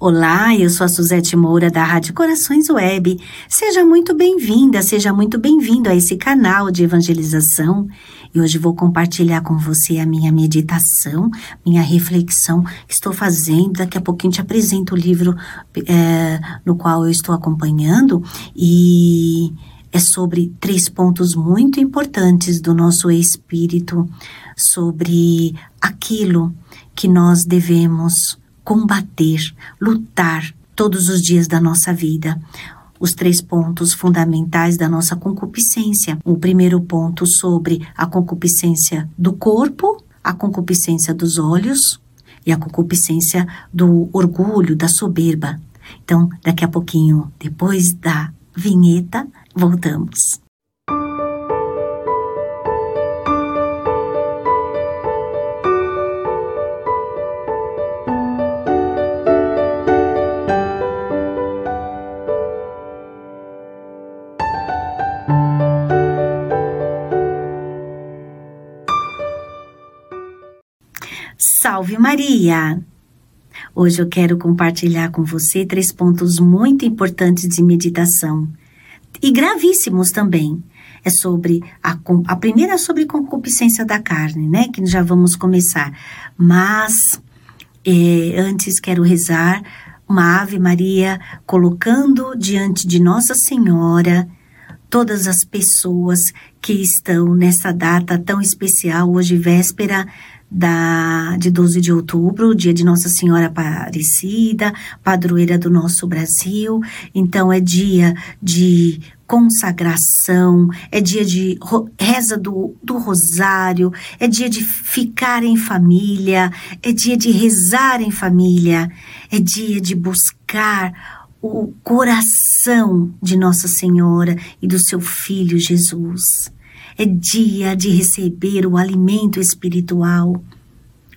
Olá, eu sou a Suzete Moura da Rádio Corações Web. Seja muito bem-vinda, seja muito bem-vindo a esse canal de evangelização. E hoje vou compartilhar com você a minha meditação, minha reflexão que estou fazendo. Daqui a pouquinho te apresento o livro é, no qual eu estou acompanhando e é sobre três pontos muito importantes do nosso espírito, sobre aquilo que nós devemos combater, lutar todos os dias da nossa vida. Os três pontos fundamentais da nossa concupiscência. O primeiro ponto sobre a concupiscência do corpo, a concupiscência dos olhos e a concupiscência do orgulho, da soberba. Então, daqui a pouquinho, depois da vinheta, voltamos. Salve Maria! Hoje eu quero compartilhar com você três pontos muito importantes de meditação e gravíssimos também. É sobre a, a primeira é sobre concupiscência da carne, né? Que já vamos começar. Mas é, antes quero rezar uma Ave Maria, colocando diante de Nossa Senhora todas as pessoas que estão nessa data tão especial, hoje véspera da, de 12 de outubro, dia de Nossa Senhora Aparecida, padroeira do nosso Brasil. Então, é dia de consagração, é dia de reza do, do rosário, é dia de ficar em família, é dia de rezar em família, é dia de buscar o coração de Nossa Senhora e do seu Filho Jesus. É dia de receber o alimento espiritual,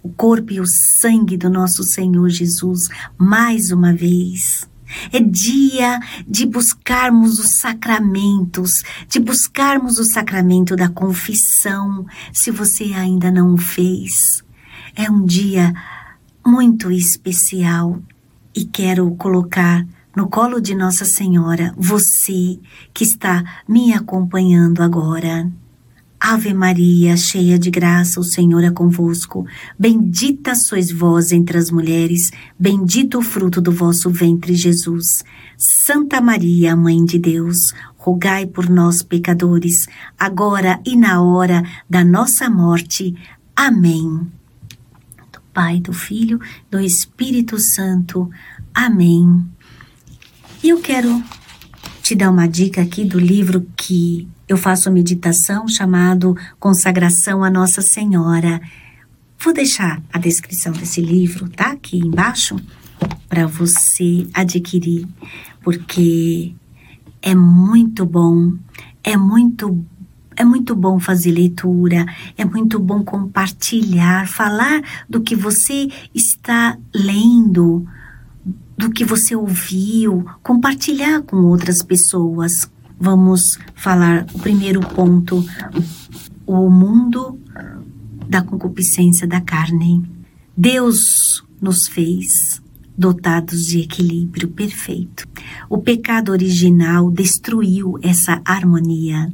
o corpo e o sangue do nosso Senhor Jesus, mais uma vez. É dia de buscarmos os sacramentos, de buscarmos o sacramento da confissão, se você ainda não o fez. É um dia muito especial e quero colocar no colo de Nossa Senhora você que está me acompanhando agora. Ave Maria, cheia de graça, o Senhor é convosco. Bendita sois vós entre as mulheres, bendito o fruto do vosso ventre, Jesus. Santa Maria, Mãe de Deus, rogai por nós, pecadores, agora e na hora da nossa morte. Amém. Do Pai, do Filho, do Espírito Santo. Amém. E eu quero te dar uma dica aqui do livro que eu faço meditação chamado Consagração a Nossa Senhora. Vou deixar a descrição desse livro, tá? Aqui embaixo, para você adquirir, porque é muito bom, é muito é muito bom fazer leitura, é muito bom compartilhar, falar do que você está lendo, do que você ouviu, compartilhar com outras pessoas vamos falar o primeiro ponto, o mundo da concupiscência da carne. Deus nos fez dotados de equilíbrio perfeito. O pecado original destruiu essa harmonia.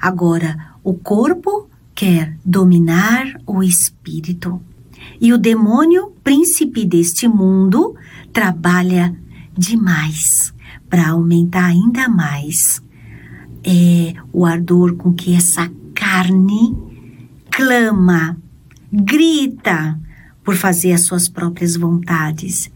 Agora, o corpo quer dominar o espírito. E o demônio, príncipe deste mundo, trabalha demais para aumentar ainda mais é o ardor com que essa carne clama, grita por fazer as suas próprias vontades.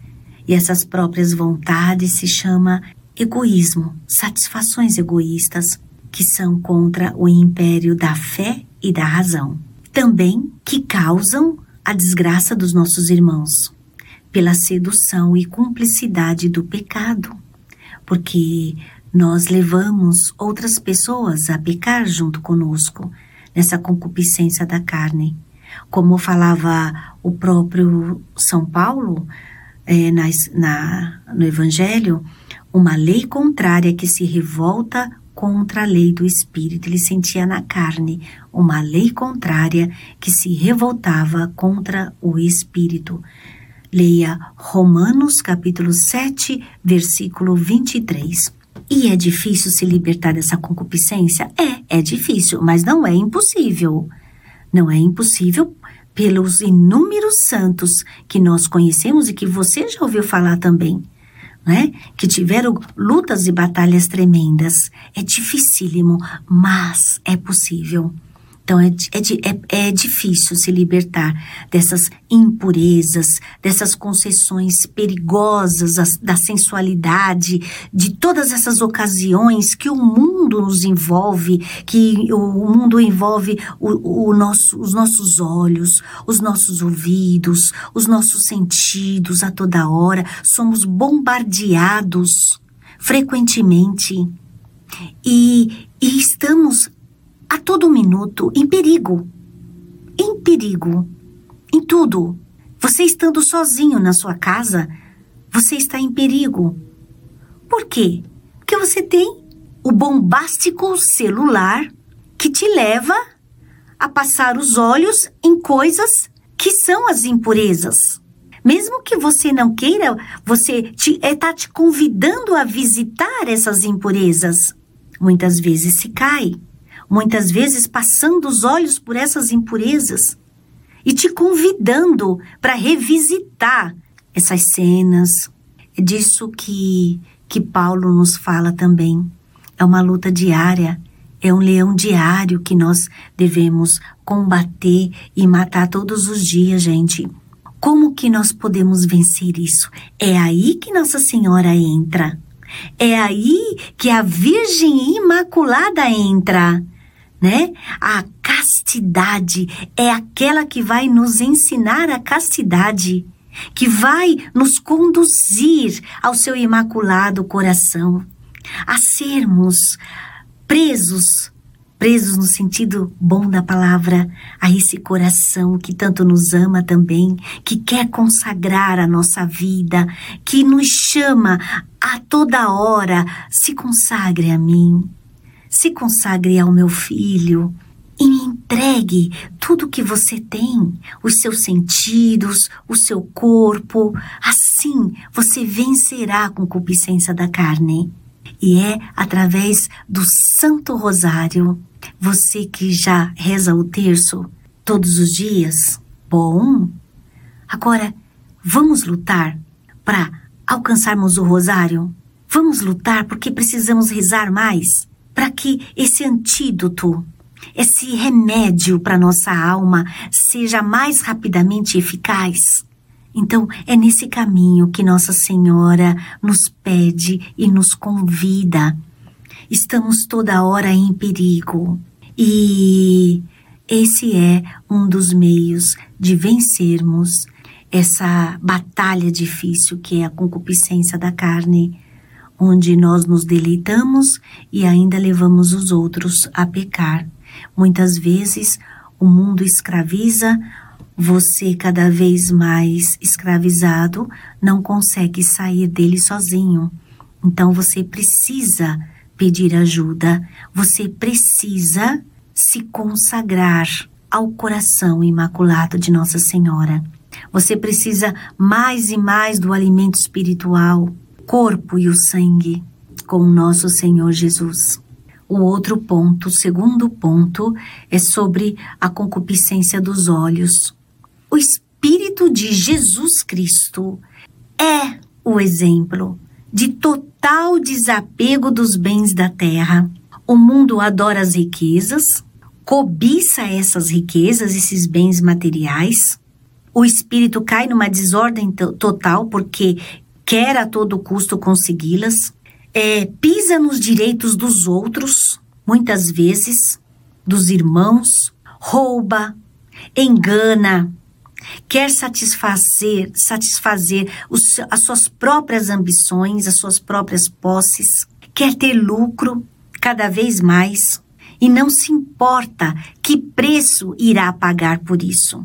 E essas próprias vontades se chama egoísmo, satisfações egoístas que são contra o império da fé e da razão. Também que causam a desgraça dos nossos irmãos pela sedução e cumplicidade do pecado, porque nós levamos outras pessoas a pecar junto conosco nessa concupiscência da carne. Como falava o próprio São Paulo é, na, na, no Evangelho, uma lei contrária que se revolta contra a lei do Espírito. Ele sentia na carne uma lei contrária que se revoltava contra o Espírito. Leia Romanos capítulo 7, versículo 23. E é difícil se libertar dessa concupiscência? É, é difícil, mas não é impossível. Não é impossível pelos inúmeros santos que nós conhecemos e que você já ouviu falar também, né? Que tiveram lutas e batalhas tremendas. É dificílimo, mas é possível. Então é, é, é, é difícil se libertar dessas impurezas, dessas concessões perigosas da sensualidade, de todas essas ocasiões que o mundo nos envolve, que o mundo envolve o, o nosso, os nossos olhos, os nossos ouvidos, os nossos sentidos a toda hora. Somos bombardeados frequentemente e, e estamos a todo minuto em perigo. Em perigo. Em tudo. Você estando sozinho na sua casa, você está em perigo. Por quê? Porque você tem o bombástico celular que te leva a passar os olhos em coisas que são as impurezas. Mesmo que você não queira, você está te, é, te convidando a visitar essas impurezas. Muitas vezes se cai muitas vezes passando os olhos por essas impurezas e te convidando para revisitar essas cenas. É disso que, que Paulo nos fala também. É uma luta diária, é um leão diário que nós devemos combater e matar todos os dias, gente. Como que nós podemos vencer isso? É aí que Nossa Senhora entra. É aí que a Virgem Imaculada entra né? A castidade é aquela que vai nos ensinar a castidade, que vai nos conduzir ao seu imaculado coração, a sermos presos, presos no sentido bom da palavra, a esse coração que tanto nos ama também, que quer consagrar a nossa vida, que nos chama a toda hora, se consagre a mim se consagre ao meu filho e me entregue tudo o que você tem, os seus sentidos, o seu corpo. Assim você vencerá a concupiscência da carne. E é através do Santo Rosário. Você que já reza o terço todos os dias, bom. Agora, vamos lutar para alcançarmos o Rosário? Vamos lutar porque precisamos rezar mais para que esse antídoto, esse remédio para nossa alma seja mais rapidamente eficaz. Então, é nesse caminho que Nossa Senhora nos pede e nos convida. Estamos toda hora em perigo e esse é um dos meios de vencermos essa batalha difícil que é a concupiscência da carne onde nós nos deleitamos e ainda levamos os outros a pecar. Muitas vezes o mundo escraviza, você cada vez mais escravizado não consegue sair dele sozinho. Então você precisa pedir ajuda, você precisa se consagrar ao coração imaculado de Nossa Senhora. Você precisa mais e mais do alimento espiritual, corpo e o sangue com o nosso Senhor Jesus. O outro ponto, o segundo ponto, é sobre a concupiscência dos olhos. O Espírito de Jesus Cristo é o exemplo de total desapego dos bens da terra. O mundo adora as riquezas, cobiça essas riquezas, esses bens materiais. O espírito cai numa desordem total porque quer a todo custo consegui-las, é, pisa nos direitos dos outros, muitas vezes, dos irmãos, rouba, engana, quer satisfazer, satisfazer os, as suas próprias ambições, as suas próprias posses, quer ter lucro cada vez mais e não se importa que preço irá pagar por isso.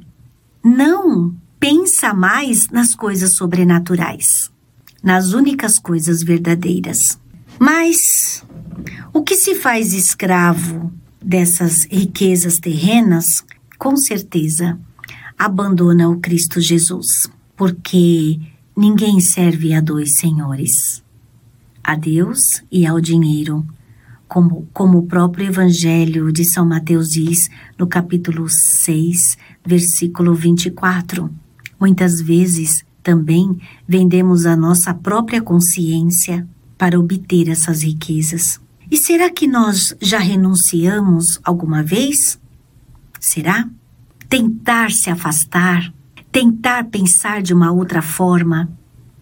Não pensa mais nas coisas sobrenaturais nas únicas coisas verdadeiras. Mas o que se faz escravo dessas riquezas terrenas, com certeza, abandona o Cristo Jesus. porque ninguém serve a dois senhores, a Deus e ao dinheiro, como, como o próprio Evangelho de São Mateus diz no capítulo 6, versículo 24. Muitas vezes também vendemos a nossa própria consciência para obter essas riquezas. E será que nós já renunciamos alguma vez? Será? Tentar se afastar, tentar pensar de uma outra forma,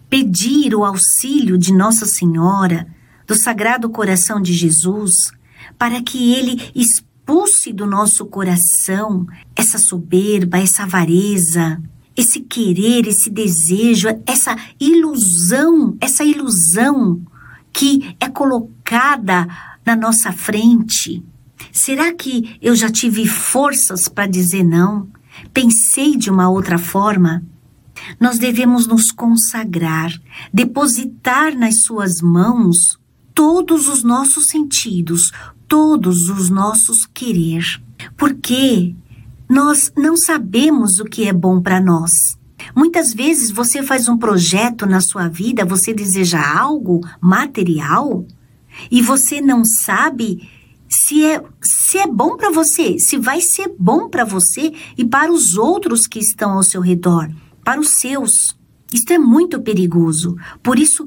pedir o auxílio de Nossa Senhora, do Sagrado Coração de Jesus, para que ele expulse do nosso coração essa soberba, essa avareza, esse querer, esse desejo, essa ilusão, essa ilusão que é colocada na nossa frente. Será que eu já tive forças para dizer não? Pensei de uma outra forma? Nós devemos nos consagrar, depositar nas Suas mãos todos os nossos sentidos, todos os nossos querer. Porque nós não sabemos o que é bom para nós. Muitas vezes você faz um projeto na sua vida, você deseja algo material e você não sabe se é, se é bom para você, se vai ser bom para você e para os outros que estão ao seu redor, para os seus. Isto é muito perigoso. Por isso,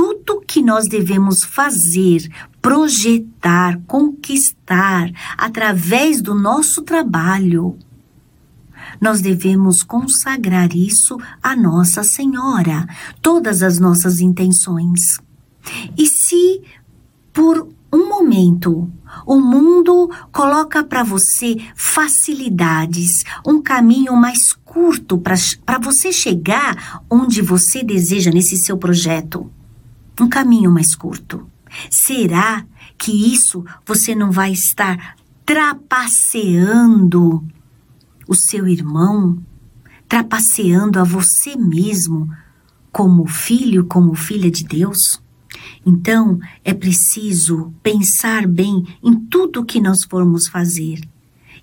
tudo que nós devemos fazer, projetar, conquistar através do nosso trabalho. Nós devemos consagrar isso a Nossa Senhora, todas as nossas intenções. E se por um momento o mundo coloca para você facilidades, um caminho mais curto para você chegar onde você deseja nesse seu projeto, um caminho mais curto. Será que isso você não vai estar trapaceando o seu irmão, trapaceando a você mesmo como filho, como filha de Deus? Então, é preciso pensar bem em tudo que nós formos fazer.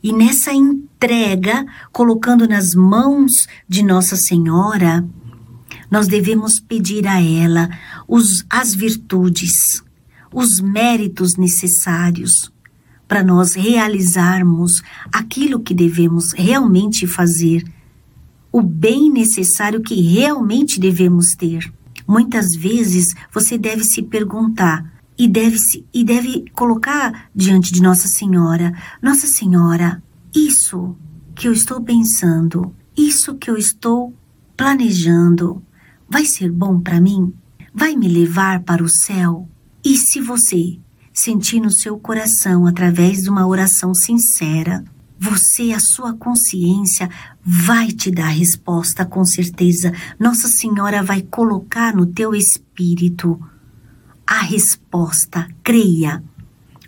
E nessa entrega, colocando nas mãos de Nossa Senhora, nós devemos pedir a ela os, as virtudes, os méritos necessários para nós realizarmos aquilo que devemos realmente fazer, o bem necessário que realmente devemos ter. Muitas vezes você deve se perguntar e deve, se, e deve colocar diante de Nossa Senhora: Nossa Senhora, isso que eu estou pensando, isso que eu estou planejando, vai ser bom para mim? Vai me levar para o céu? E se você sentir no seu coração através de uma oração sincera, você, a sua consciência, vai te dar resposta com certeza. Nossa Senhora vai colocar no teu espírito a resposta. Creia,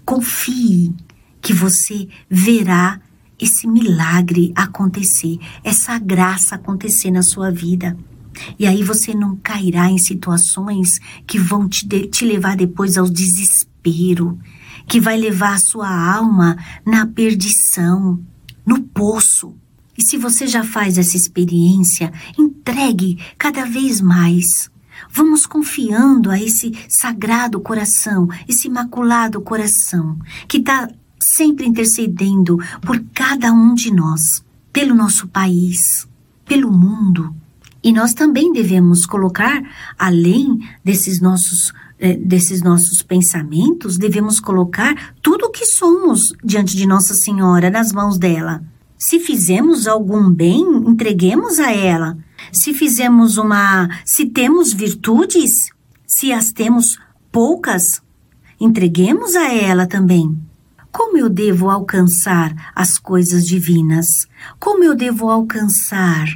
confie que você verá esse milagre acontecer, essa graça acontecer na sua vida. E aí você não cairá em situações que vão te, de, te levar depois ao desespero, que vai levar a sua alma na perdição, no poço. E se você já faz essa experiência, entregue cada vez mais. Vamos confiando a esse sagrado coração, esse imaculado coração, que está sempre intercedendo por cada um de nós, pelo nosso país, pelo mundo. E nós também devemos colocar, além desses nossos, eh, desses nossos pensamentos, devemos colocar tudo o que somos diante de Nossa Senhora nas mãos dela. Se fizemos algum bem, entreguemos a ela. Se fizemos uma. Se temos virtudes, se as temos poucas, entreguemos a ela também. Como eu devo alcançar as coisas divinas? Como eu devo alcançar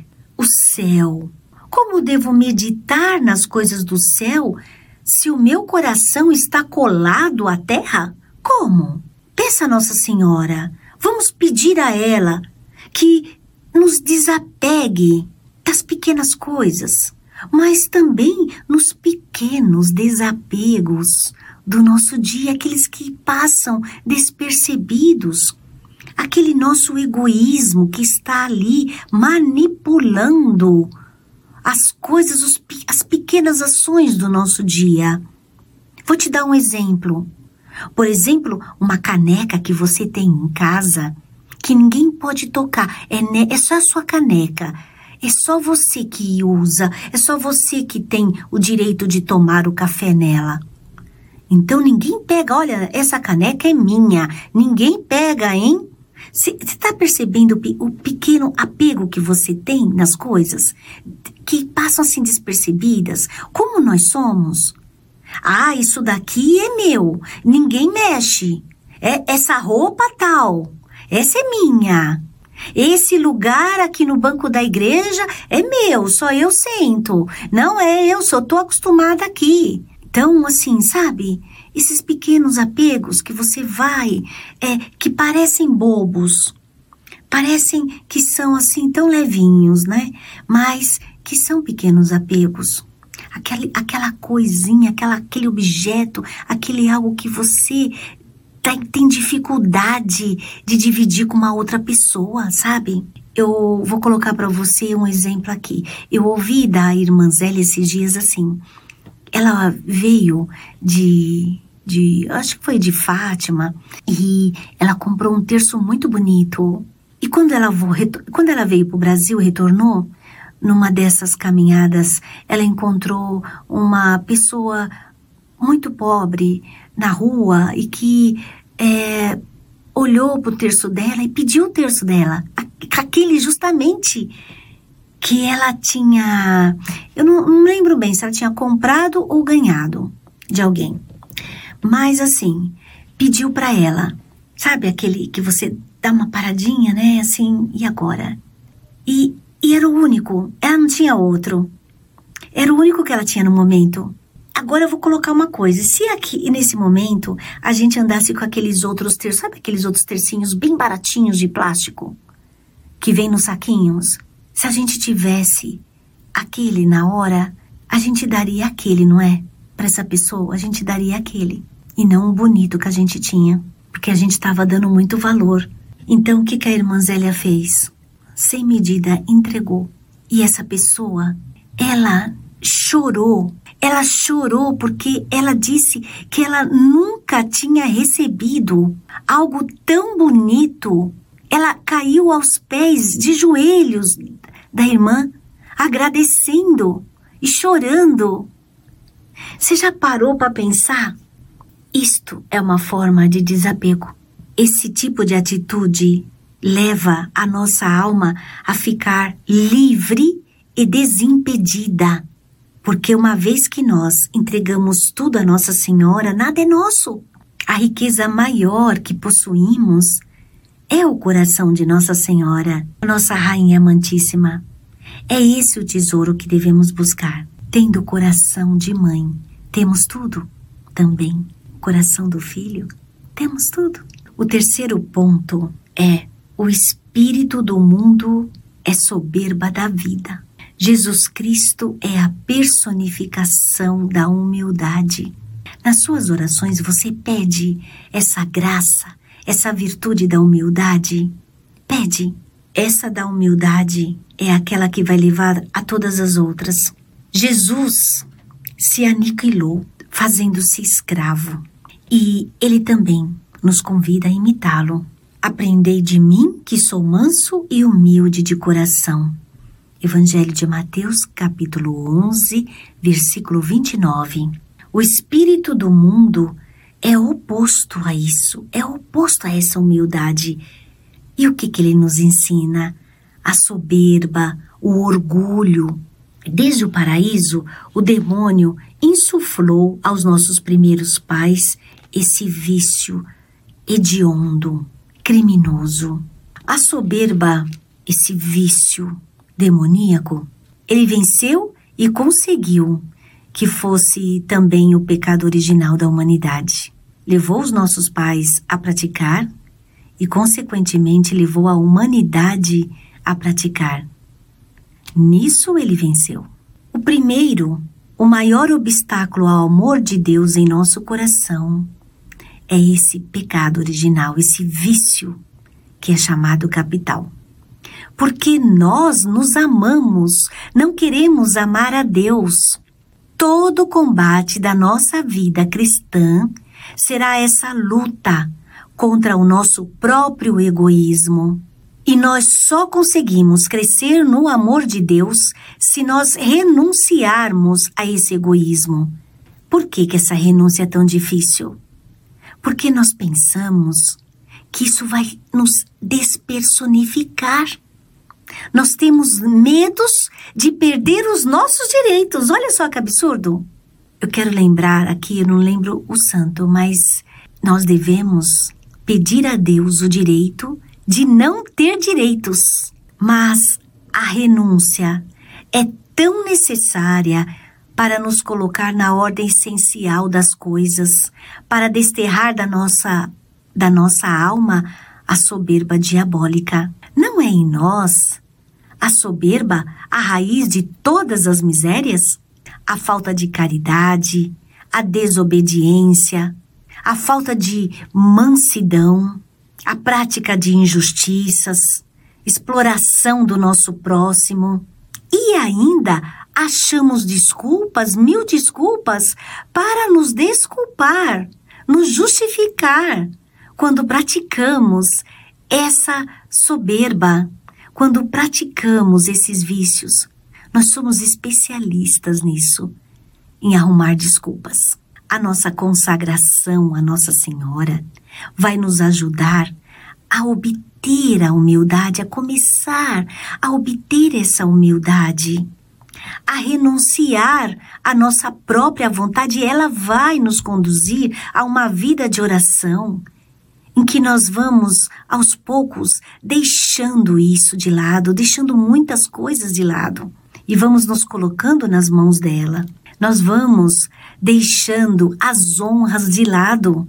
o céu? Como devo meditar nas coisas do céu se o meu coração está colado à terra? Como? Peça a Nossa Senhora. Vamos pedir a ela que nos desapegue das pequenas coisas, mas também nos pequenos desapegos do nosso dia, aqueles que passam despercebidos aquele nosso egoísmo que está ali manipulando as coisas, os, as pequenas ações do nosso dia. Vou te dar um exemplo. Por exemplo, uma caneca que você tem em casa que ninguém pode tocar. É, é só a sua caneca. É só você que usa, é só você que tem o direito de tomar o café nela. Então ninguém pega, olha, essa caneca é minha. Ninguém pega, hein? Você está percebendo o pequeno apego que você tem nas coisas? Que passam assim despercebidas? Como nós somos? Ah, isso daqui é meu. Ninguém mexe. É essa roupa tal. Essa é minha. Esse lugar aqui no banco da igreja é meu, só eu sento. Não é eu, só tô acostumada aqui. Então, assim, sabe? Esses pequenos apegos que você vai, é, que parecem bobos, parecem que são assim tão levinhos, né? Mas que são pequenos apegos. Aquela, aquela coisinha, aquela, aquele objeto, aquele algo que você tem, tem dificuldade de dividir com uma outra pessoa, sabe? Eu vou colocar para você um exemplo aqui. Eu ouvi da irmã Zélia esses dias assim. Ela veio de, de, acho que foi de Fátima, e ela comprou um terço muito bonito. E quando ela, quando ela veio para o Brasil, retornou, numa dessas caminhadas, ela encontrou uma pessoa muito pobre na rua e que é, olhou para o terço dela e pediu o terço dela, aquele justamente que ela tinha. Eu não, não lembro bem se ela tinha comprado ou ganhado de alguém, mas assim, pediu para ela, sabe aquele que você dá uma paradinha, né? Assim, e agora? E, e era o único, ela não tinha outro. Era o único que ela tinha no momento. Agora eu vou colocar uma coisa. Se aqui, nesse momento, a gente andasse com aqueles outros terços, sabe aqueles outros tercinhos bem baratinhos de plástico? Que vem nos saquinhos? Se a gente tivesse aquele na hora, a gente daria aquele, não é? Para essa pessoa, a gente daria aquele. E não o bonito que a gente tinha. Porque a gente estava dando muito valor. Então, o que, a irmã Zélia fez? Sem medida, entregou. E essa pessoa, ela chorou ela chorou porque ela disse que ela nunca tinha recebido algo tão bonito. Ela caiu aos pés de joelhos da irmã, agradecendo e chorando. Você já parou para pensar? Isto é uma forma de desapego. Esse tipo de atitude leva a nossa alma a ficar livre e desimpedida porque uma vez que nós entregamos tudo a Nossa Senhora, nada é nosso. A riqueza maior que possuímos é o coração de Nossa Senhora, nossa Rainha Amantíssima. É esse o tesouro que devemos buscar. Tendo coração de mãe, temos tudo também. Coração do filho, temos tudo. O terceiro ponto é: o espírito do mundo é soberba da vida. Jesus Cristo é a personificação da humildade. Nas suas orações você pede essa graça, essa virtude da humildade? Pede. Essa da humildade é aquela que vai levar a todas as outras. Jesus se aniquilou, fazendo-se escravo, e ele também nos convida a imitá-lo. Aprendei de mim, que sou manso e humilde de coração Evangelho de Mateus, capítulo 11, versículo 29. O espírito do mundo é oposto a isso, é oposto a essa humildade. E o que, que ele nos ensina? A soberba, o orgulho. Desde o paraíso, o demônio insuflou aos nossos primeiros pais esse vício hediondo, criminoso. A soberba, esse vício demoníaco, ele venceu e conseguiu que fosse também o pecado original da humanidade. Levou os nossos pais a praticar e, consequentemente, levou a humanidade a praticar. Nisso ele venceu. O primeiro, o maior obstáculo ao amor de Deus em nosso coração é esse pecado original, esse vício que é chamado capital. porque nós nos amamos, não queremos amar a Deus. Todo combate da nossa vida cristã será essa luta contra o nosso próprio egoísmo. E nós só conseguimos crescer no amor de Deus se nós renunciarmos a esse egoísmo. Por que, que essa renúncia é tão difícil? Porque nós pensamos que isso vai nos despersonificar. Nós temos medos de perder os nossos direitos. Olha só que absurdo. Eu quero lembrar aqui, eu não lembro o santo, mas nós devemos pedir a Deus o direito de não ter direitos. Mas a renúncia é tão necessária para nos colocar na ordem essencial das coisas, para desterrar da nossa da nossa alma a soberba diabólica. Não é em nós a soberba a raiz de todas as misérias? A falta de caridade, a desobediência, a falta de mansidão, a prática de injustiças, exploração do nosso próximo e ainda achamos desculpas, mil desculpas, para nos desculpar, nos justificar quando praticamos essa soberba, quando praticamos esses vícios. Nós somos especialistas nisso, em arrumar desculpas. A nossa consagração à Nossa Senhora vai nos ajudar a obter a humildade, a começar a obter essa humildade, a renunciar à nossa própria vontade, ela vai nos conduzir a uma vida de oração, em que nós vamos, aos poucos, deixando isso de lado, deixando muitas coisas de lado, e vamos nos colocando nas mãos dela. Nós vamos deixando as honras de lado,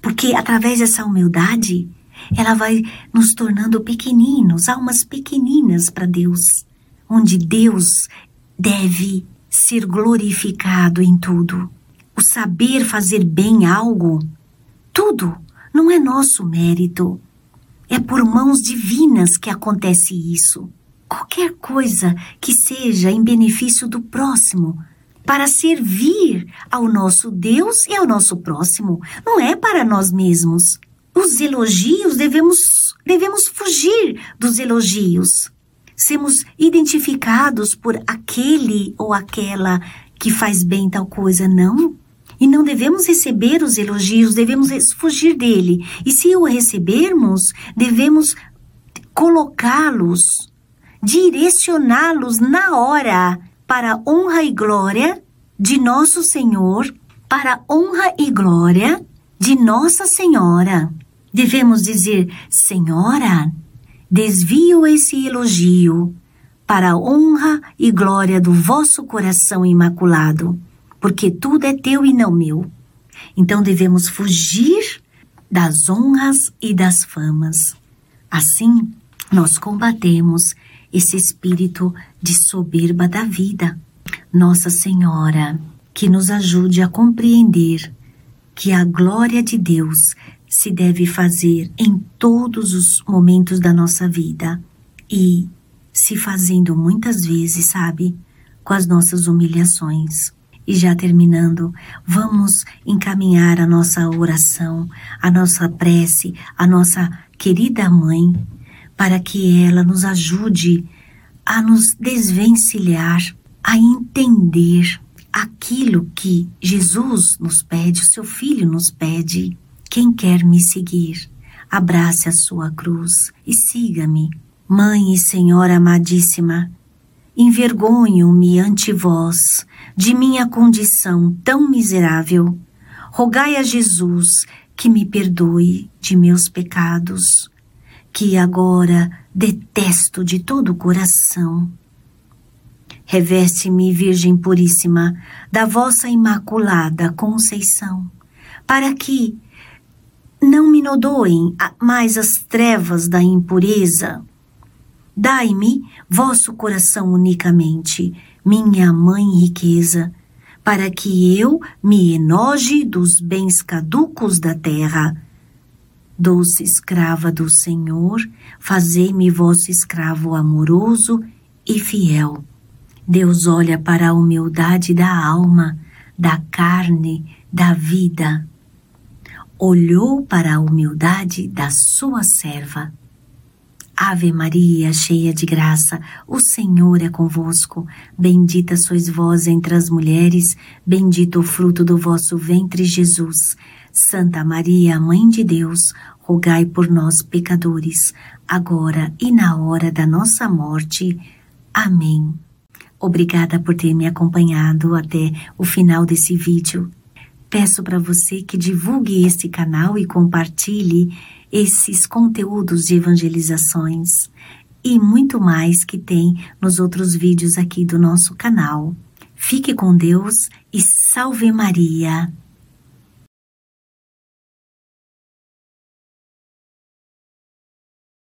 porque através dessa humildade, ela vai nos tornando pequeninos, almas pequeninas para Deus, onde Deus deve ser glorificado em tudo. O saber fazer bem algo, tudo, não é nosso mérito. É por mãos divinas que acontece isso. Qualquer coisa que seja em benefício do próximo, para servir ao nosso Deus e ao nosso próximo, não é para nós mesmos. Os elogios devemos devemos fugir dos elogios. Sermos identificados por aquele ou aquela que faz bem tal coisa, não. E não devemos receber os elogios, devemos fugir dele. E se o recebermos, devemos colocá-los, direcioná-los na hora para honra e glória de nosso Senhor, para honra e glória de Nossa Senhora. Devemos dizer: Senhora, desvio esse elogio para a honra e glória do vosso coração imaculado porque tudo é teu e não meu. Então devemos fugir das honras e das famas. Assim, nós combatemos esse espírito de soberba da vida. Nossa Senhora, que nos ajude a compreender que a glória de Deus se deve fazer em todos os momentos da nossa vida e se fazendo muitas vezes, sabe, com as nossas humilhações. E já terminando, vamos encaminhar a nossa oração, a nossa prece, a nossa querida mãe, para que ela nos ajude a nos desvencilhar, a entender aquilo que Jesus nos pede, o seu filho nos pede. Quem quer me seguir, abrace a sua cruz e siga-me. Mãe e Senhora amadíssima, envergonho-me ante vós de minha condição tão miserável, rogai a Jesus que me perdoe de meus pecados, que agora detesto de todo o coração. Reveste-me, Virgem Puríssima, da vossa imaculada conceição, para que não me nodoem mais as trevas da impureza. Dai-me vosso coração unicamente, minha mãe riqueza, para que eu me enoje dos bens caducos da terra. Doce escrava do Senhor, fazei-me vosso escravo amoroso e fiel. Deus olha para a humildade da alma, da carne, da vida. Olhou para a humildade da sua serva. Ave Maria, cheia de graça, o Senhor é convosco. Bendita sois vós entre as mulheres, bendito o fruto do vosso ventre, Jesus. Santa Maria, Mãe de Deus, rogai por nós, pecadores, agora e na hora da nossa morte. Amém. Obrigada por ter me acompanhado até o final desse vídeo. Peço para você que divulgue esse canal e compartilhe esses conteúdos de evangelizações e muito mais que tem nos outros vídeos aqui do nosso canal. Fique com Deus e salve Maria!